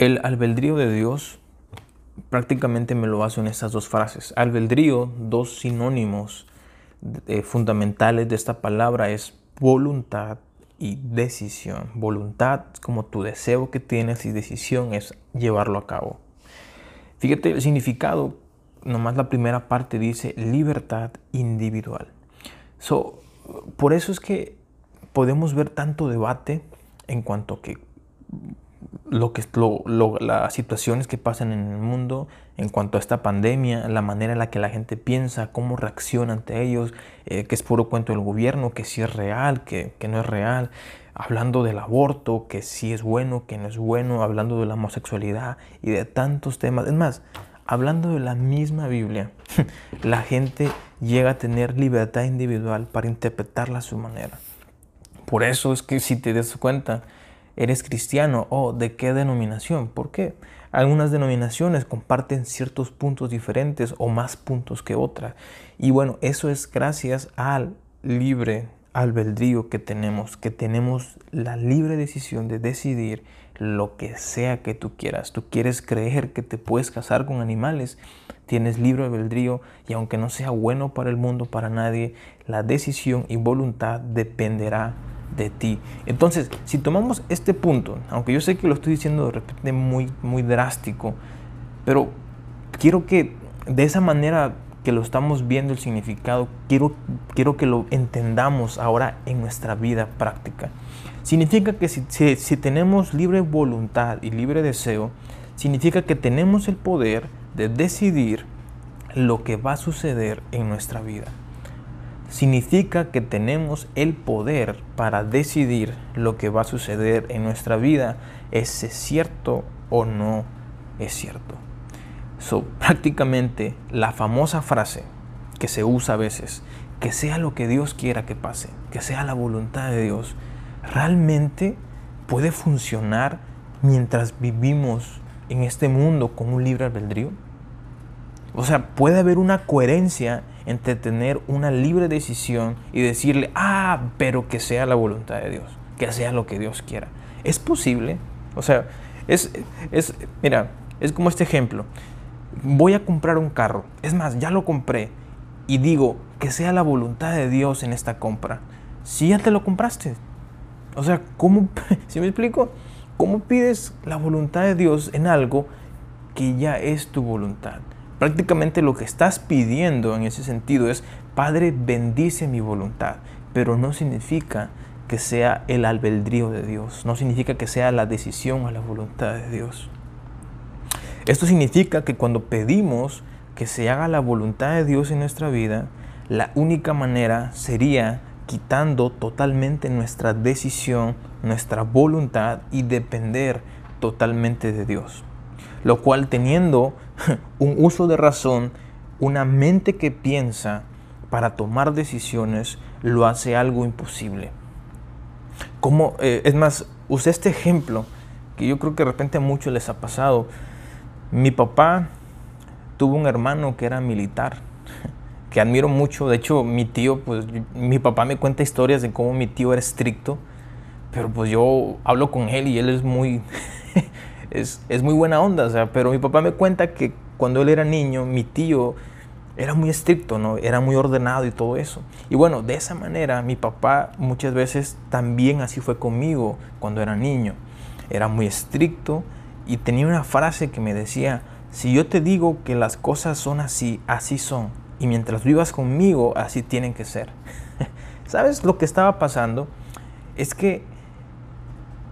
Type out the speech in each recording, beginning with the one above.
El albedrío de Dios prácticamente me lo baso en estas dos frases. Albedrío, dos sinónimos eh, fundamentales de esta palabra es voluntad y decisión. Voluntad como tu deseo que tienes y decisión es llevarlo a cabo. Fíjate el significado, nomás la primera parte dice libertad individual. So, por eso es que podemos ver tanto debate en cuanto que lo que lo, las situaciones que pasan en el mundo en cuanto a esta pandemia, la manera en la que la gente piensa, cómo reacciona ante ellos, eh, que es puro cuento del gobierno, que sí es real, que, que, no es real, hablando del aborto, que sí es bueno, que no es bueno, hablando de la homosexualidad y de tantos temas. Es más, hablando de la misma Biblia, la gente llega a tener libertad individual para interpretarla a su manera. Por eso es que si te das cuenta, ¿Eres cristiano o de qué denominación? ¿Por qué? Algunas denominaciones comparten ciertos puntos diferentes o más puntos que otras. Y bueno, eso es gracias al libre albedrío que tenemos, que tenemos la libre decisión de decidir lo que sea que tú quieras. Tú quieres creer que te puedes casar con animales, tienes libre albedrío y aunque no sea bueno para el mundo, para nadie, la decisión y voluntad dependerá de ti. Entonces, si tomamos este punto, aunque yo sé que lo estoy diciendo de repente muy, muy drástico, pero quiero que de esa manera que lo estamos viendo el significado, quiero, quiero que lo entendamos ahora en nuestra vida práctica. Significa que si, si tenemos libre voluntad y libre deseo, significa que tenemos el poder de decidir lo que va a suceder en nuestra vida significa que tenemos el poder para decidir lo que va a suceder en nuestra vida, es cierto o no es cierto. So, prácticamente la famosa frase que se usa a veces, que sea lo que Dios quiera que pase, que sea la voluntad de Dios, realmente puede funcionar mientras vivimos en este mundo con un libre albedrío. O sea, puede haber una coherencia entre tener una libre decisión y decirle, ah, pero que sea la voluntad de Dios, que sea lo que Dios quiera. ¿Es posible? O sea, es, es, mira, es como este ejemplo. Voy a comprar un carro. Es más, ya lo compré. Y digo, que sea la voluntad de Dios en esta compra. Si ya te lo compraste. O sea, ¿cómo, si me explico? ¿Cómo pides la voluntad de Dios en algo que ya es tu voluntad? Prácticamente lo que estás pidiendo en ese sentido es, Padre, bendice mi voluntad, pero no significa que sea el albedrío de Dios, no significa que sea la decisión a la voluntad de Dios. Esto significa que cuando pedimos que se haga la voluntad de Dios en nuestra vida, la única manera sería quitando totalmente nuestra decisión, nuestra voluntad y depender totalmente de Dios lo cual teniendo un uso de razón, una mente que piensa para tomar decisiones, lo hace algo imposible. Como, eh, es más, usé este ejemplo que yo creo que de repente a muchos les ha pasado. Mi papá tuvo un hermano que era militar, que admiro mucho. De hecho, mi tío, pues mi papá me cuenta historias de cómo mi tío era estricto, pero pues yo hablo con él y él es muy, es, muy buena onda, pero mi papá me cuenta que cuando él era niño, mi tío era muy estricto, ¿no? Era muy ordenado y todo eso. Y bueno, de esa manera mi papá muchas veces también así fue conmigo cuando era niño. Era muy estricto y tenía una frase que me decía, si yo te digo que las cosas son así, así son. Y mientras vivas conmigo, así tienen que ser. ¿Sabes lo que estaba pasando? Es que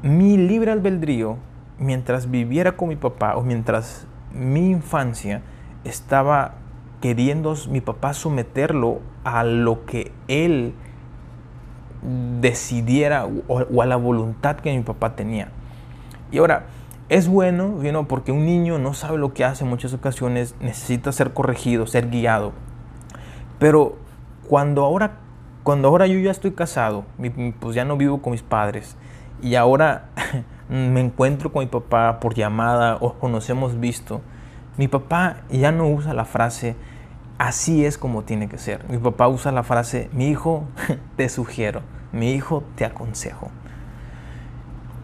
mi libre albedrío mientras viviera con mi papá o mientras mi infancia estaba queriendo mi papá someterlo a lo que él decidiera o, a la voluntad que mi papá tenía. Y ahora, es bueno, porque un niño no sabe lo que hace en muchas ocasiones, necesita ser corregido, ser guiado. Pero cuando ahora, cuando ahora yo ya estoy casado, pues ya no vivo con mis padres, y ahora me encuentro con mi papá por llamada o, nos hemos visto, mi papá ya no usa la frase así es como tiene que ser. Mi papá usa la frase mi hijo te sugiero, mi hijo te aconsejo.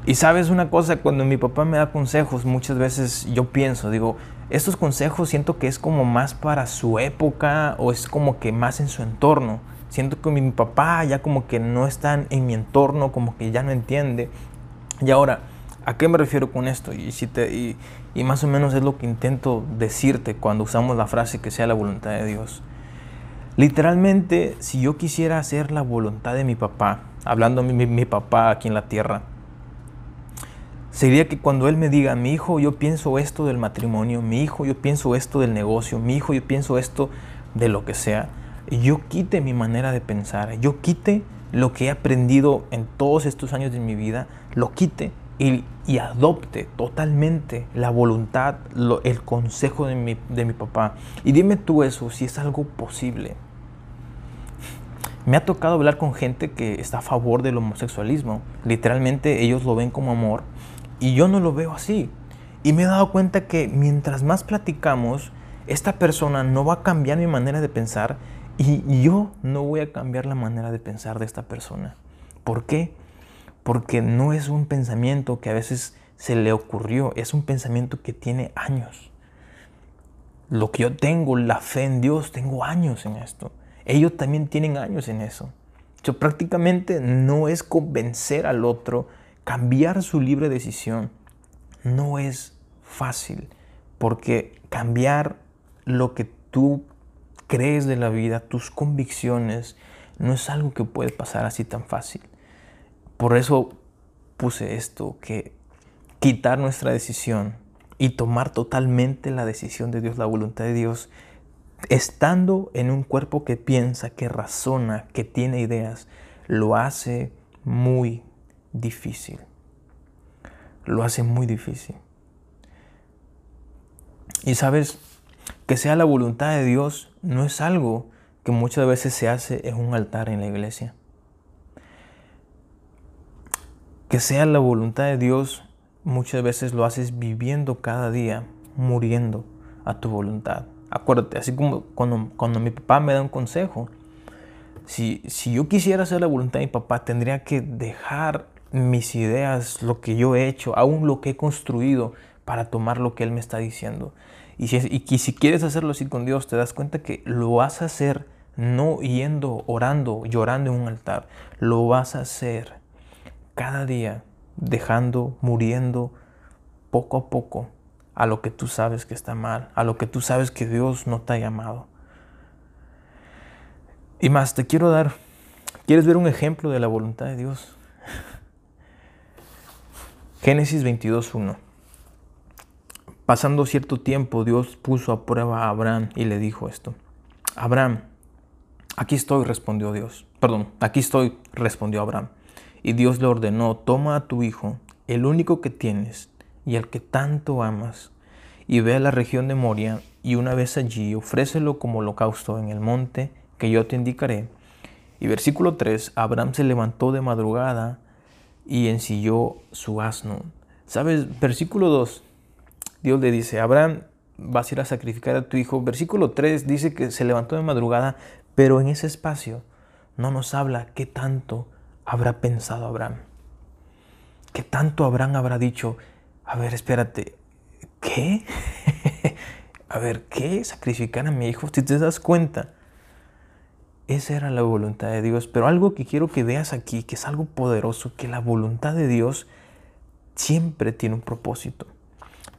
Y sabes una cosa, cuando mi papá me da consejos, muchas veces yo pienso, digo, estos consejos siento que es como más para su época o es como que más en su entorno. Siento que mi papá ya como que no está en mi entorno, como que ya no entiende. Y ahora, ¿a qué me refiero con esto? Y, si te, y, más o menos es lo que intento decirte cuando usamos la frase que sea la voluntad de Dios. Literalmente, si yo quisiera hacer la voluntad de mi papá, hablando de mi, mi, papá aquí en la tierra, sería que cuando él me diga, mi hijo, yo pienso esto del matrimonio, mi hijo, yo pienso esto del negocio, mi hijo, yo pienso esto de lo que sea, yo quite mi manera de pensar, yo quite lo que he aprendido en todos estos años de mi vida, lo quite y, adopte totalmente la voluntad, el consejo de mi, de mi papá. Y dime tú eso, si es algo posible. Me ha tocado hablar con gente que está a favor del homosexualismo. Literalmente ellos lo ven como amor y yo no lo veo así. Y me he dado cuenta que mientras más platicamos, esta persona no va a cambiar mi manera de pensar y yo no voy a cambiar la manera de pensar de esta persona. ¿Por qué? Porque no es un pensamiento que a veces se le ocurrió, es un pensamiento que tiene años. Lo que yo tengo, la fe en Dios, tengo años en esto. Ellos también tienen años en eso. Yo prácticamente no es convencer al otro, cambiar su libre decisión. No es fácil, porque cambiar lo que tú crees de la vida, tus convicciones, no es algo que puede pasar así tan fácil. Por eso puse esto, que quitar nuestra decisión y tomar totalmente la decisión de Dios, la voluntad de Dios, estando en un cuerpo que piensa, que razona, que tiene ideas, lo hace muy difícil. Lo hace muy difícil. Y sabes, que sea la voluntad de Dios no es algo que muchas veces se hace en un altar en la iglesia. Que sea la voluntad de Dios muchas veces lo haces viviendo cada día, muriendo a tu voluntad. Acuérdate, así como cuando, cuando mi papá me da un consejo, si, si yo quisiera hacer la voluntad de mi papá, tendría que dejar mis ideas, lo que yo he hecho, aún lo que he construido, para tomar lo que Él me está diciendo. Y si, y si quieres hacerlo así con Dios, te das cuenta que lo vas a hacer no yendo, orando, llorando en un altar. Lo vas a hacer cada día, dejando, muriendo poco a poco a lo que tú sabes que está mal, a lo que tú sabes que Dios no te ha llamado. Y más, te quiero dar, ¿quieres ver un ejemplo de la voluntad de Dios? Génesis 22.1. Pasando cierto tiempo, Dios puso a prueba a Abraham y le dijo esto. Abraham, aquí estoy, respondió Dios. Perdón, aquí estoy, respondió Abraham. Y Dios le ordenó, toma a tu hijo, el único que tienes y al que tanto amas, y ve a la región de Moria, y una vez allí ofrécelo como holocausto en el monte que yo te indicaré. Y versículo 3, Abraham se levantó de madrugada y ensilló su asno. ¿Sabes? Versículo 2, Dios le dice, Abraham, vas a ir a sacrificar a tu hijo. Versículo 3 dice que se levantó de madrugada, pero en ese espacio no nos habla qué tanto habrá pensado Abraham. ¿Qué tanto Abraham habrá dicho? A ver, espérate, ¿qué? a ver, ¿qué? Sacrificar a mi hijo. Si te das cuenta, esa era la voluntad de Dios. Pero algo que quiero que veas aquí, que es algo poderoso, que la voluntad de Dios siempre tiene un propósito.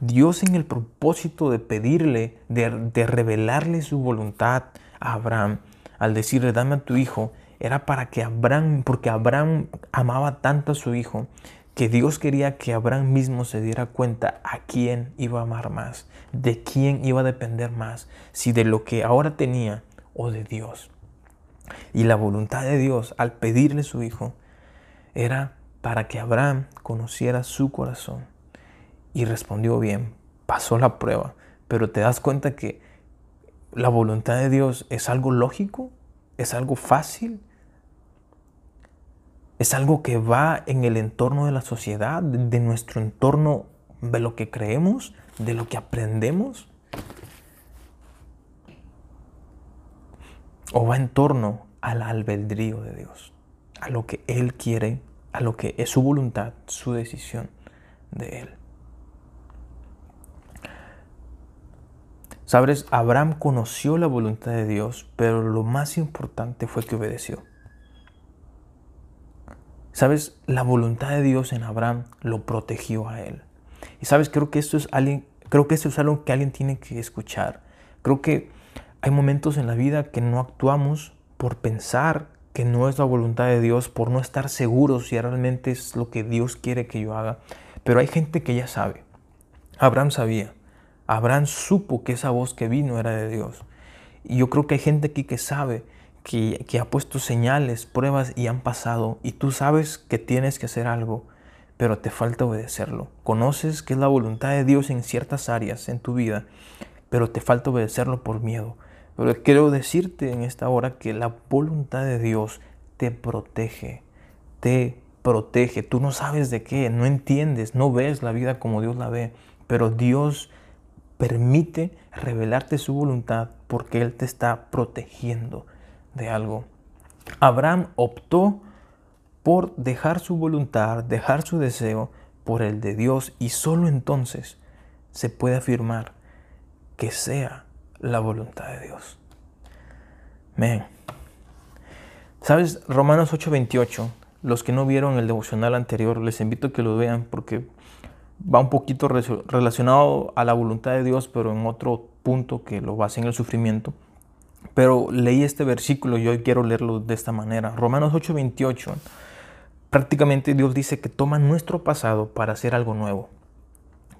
Dios en el propósito de pedirle, de, revelarle su voluntad a Abraham, al decirle, dame a tu hijo, era para que Abraham, porque Abraham amaba tanto a su hijo, que Dios quería que Abraham mismo se diera cuenta a quién iba a amar más, de quién iba a depender más, si de lo que ahora tenía o de Dios. Y la voluntad de Dios al pedirle su hijo era para que Abraham conociera su corazón y respondió bien, pasó la prueba, pero te das cuenta que la voluntad de Dios es algo lógico, es algo fácil, es algo que va en el entorno de la sociedad, de nuestro entorno, de lo que creemos, de lo que aprendemos. O va en torno al albedrío de Dios, a lo que Él quiere a lo que es su voluntad, su decisión de Él. Sabes, Abraham conoció la voluntad de Dios, pero lo más importante fue que obedeció. Sabes, la voluntad de Dios en Abraham lo protegió a él. Y sabes, creo que esto es alguien, creo que esto es algo que alguien tiene que escuchar. Creo que hay momentos en la vida que no actuamos por pensar que no es la voluntad de Dios, por no estar seguros si realmente es lo que Dios quiere que yo haga. Pero hay gente que ya sabe. Abraham sabía. Abraham supo que esa voz que vino era de Dios. Y yo creo que hay gente aquí que sabe, que, que, ha puesto señales, pruebas y han pasado. Y tú sabes que tienes que hacer algo, pero te falta obedecerlo. Conoces que es la voluntad de Dios en ciertas áreas en tu vida, pero te falta obedecerlo por miedo. Pero quiero decirte en esta hora que la voluntad de Dios te protege, te protege. Tú no sabes de qué, no entiendes, no ves la vida como Dios la ve, pero Dios permite revelarte su voluntad porque Él te está protegiendo de algo. Abraham optó por dejar su voluntad, dejar su deseo por el de Dios y solo entonces se puede afirmar que sea la voluntad de Dios. Men. ¿Sabes? Romanos 8:28, los que no vieron el devocional anterior, les invito a que lo vean porque va un poquito relacionado a la voluntad de Dios, pero en otro punto que lo basa en el sufrimiento. Pero leí este versículo y hoy quiero leerlo de esta manera. Romanos 8:28. Prácticamente Dios dice que toma nuestro pasado para hacer algo nuevo.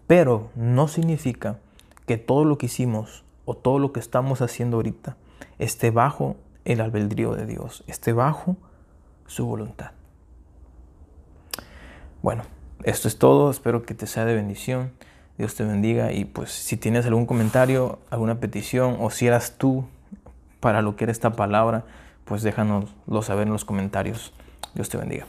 Pero no significa que todo lo que hicimos o todo lo que estamos haciendo ahorita esté bajo el albedrío de Dios, esté bajo su voluntad. Bueno, esto es todo, espero que te sea de bendición. Dios te bendiga y pues si tienes algún comentario, alguna petición o si eras tú para lo que era esta palabra, pues déjanoslo saber en los comentarios. Dios te bendiga.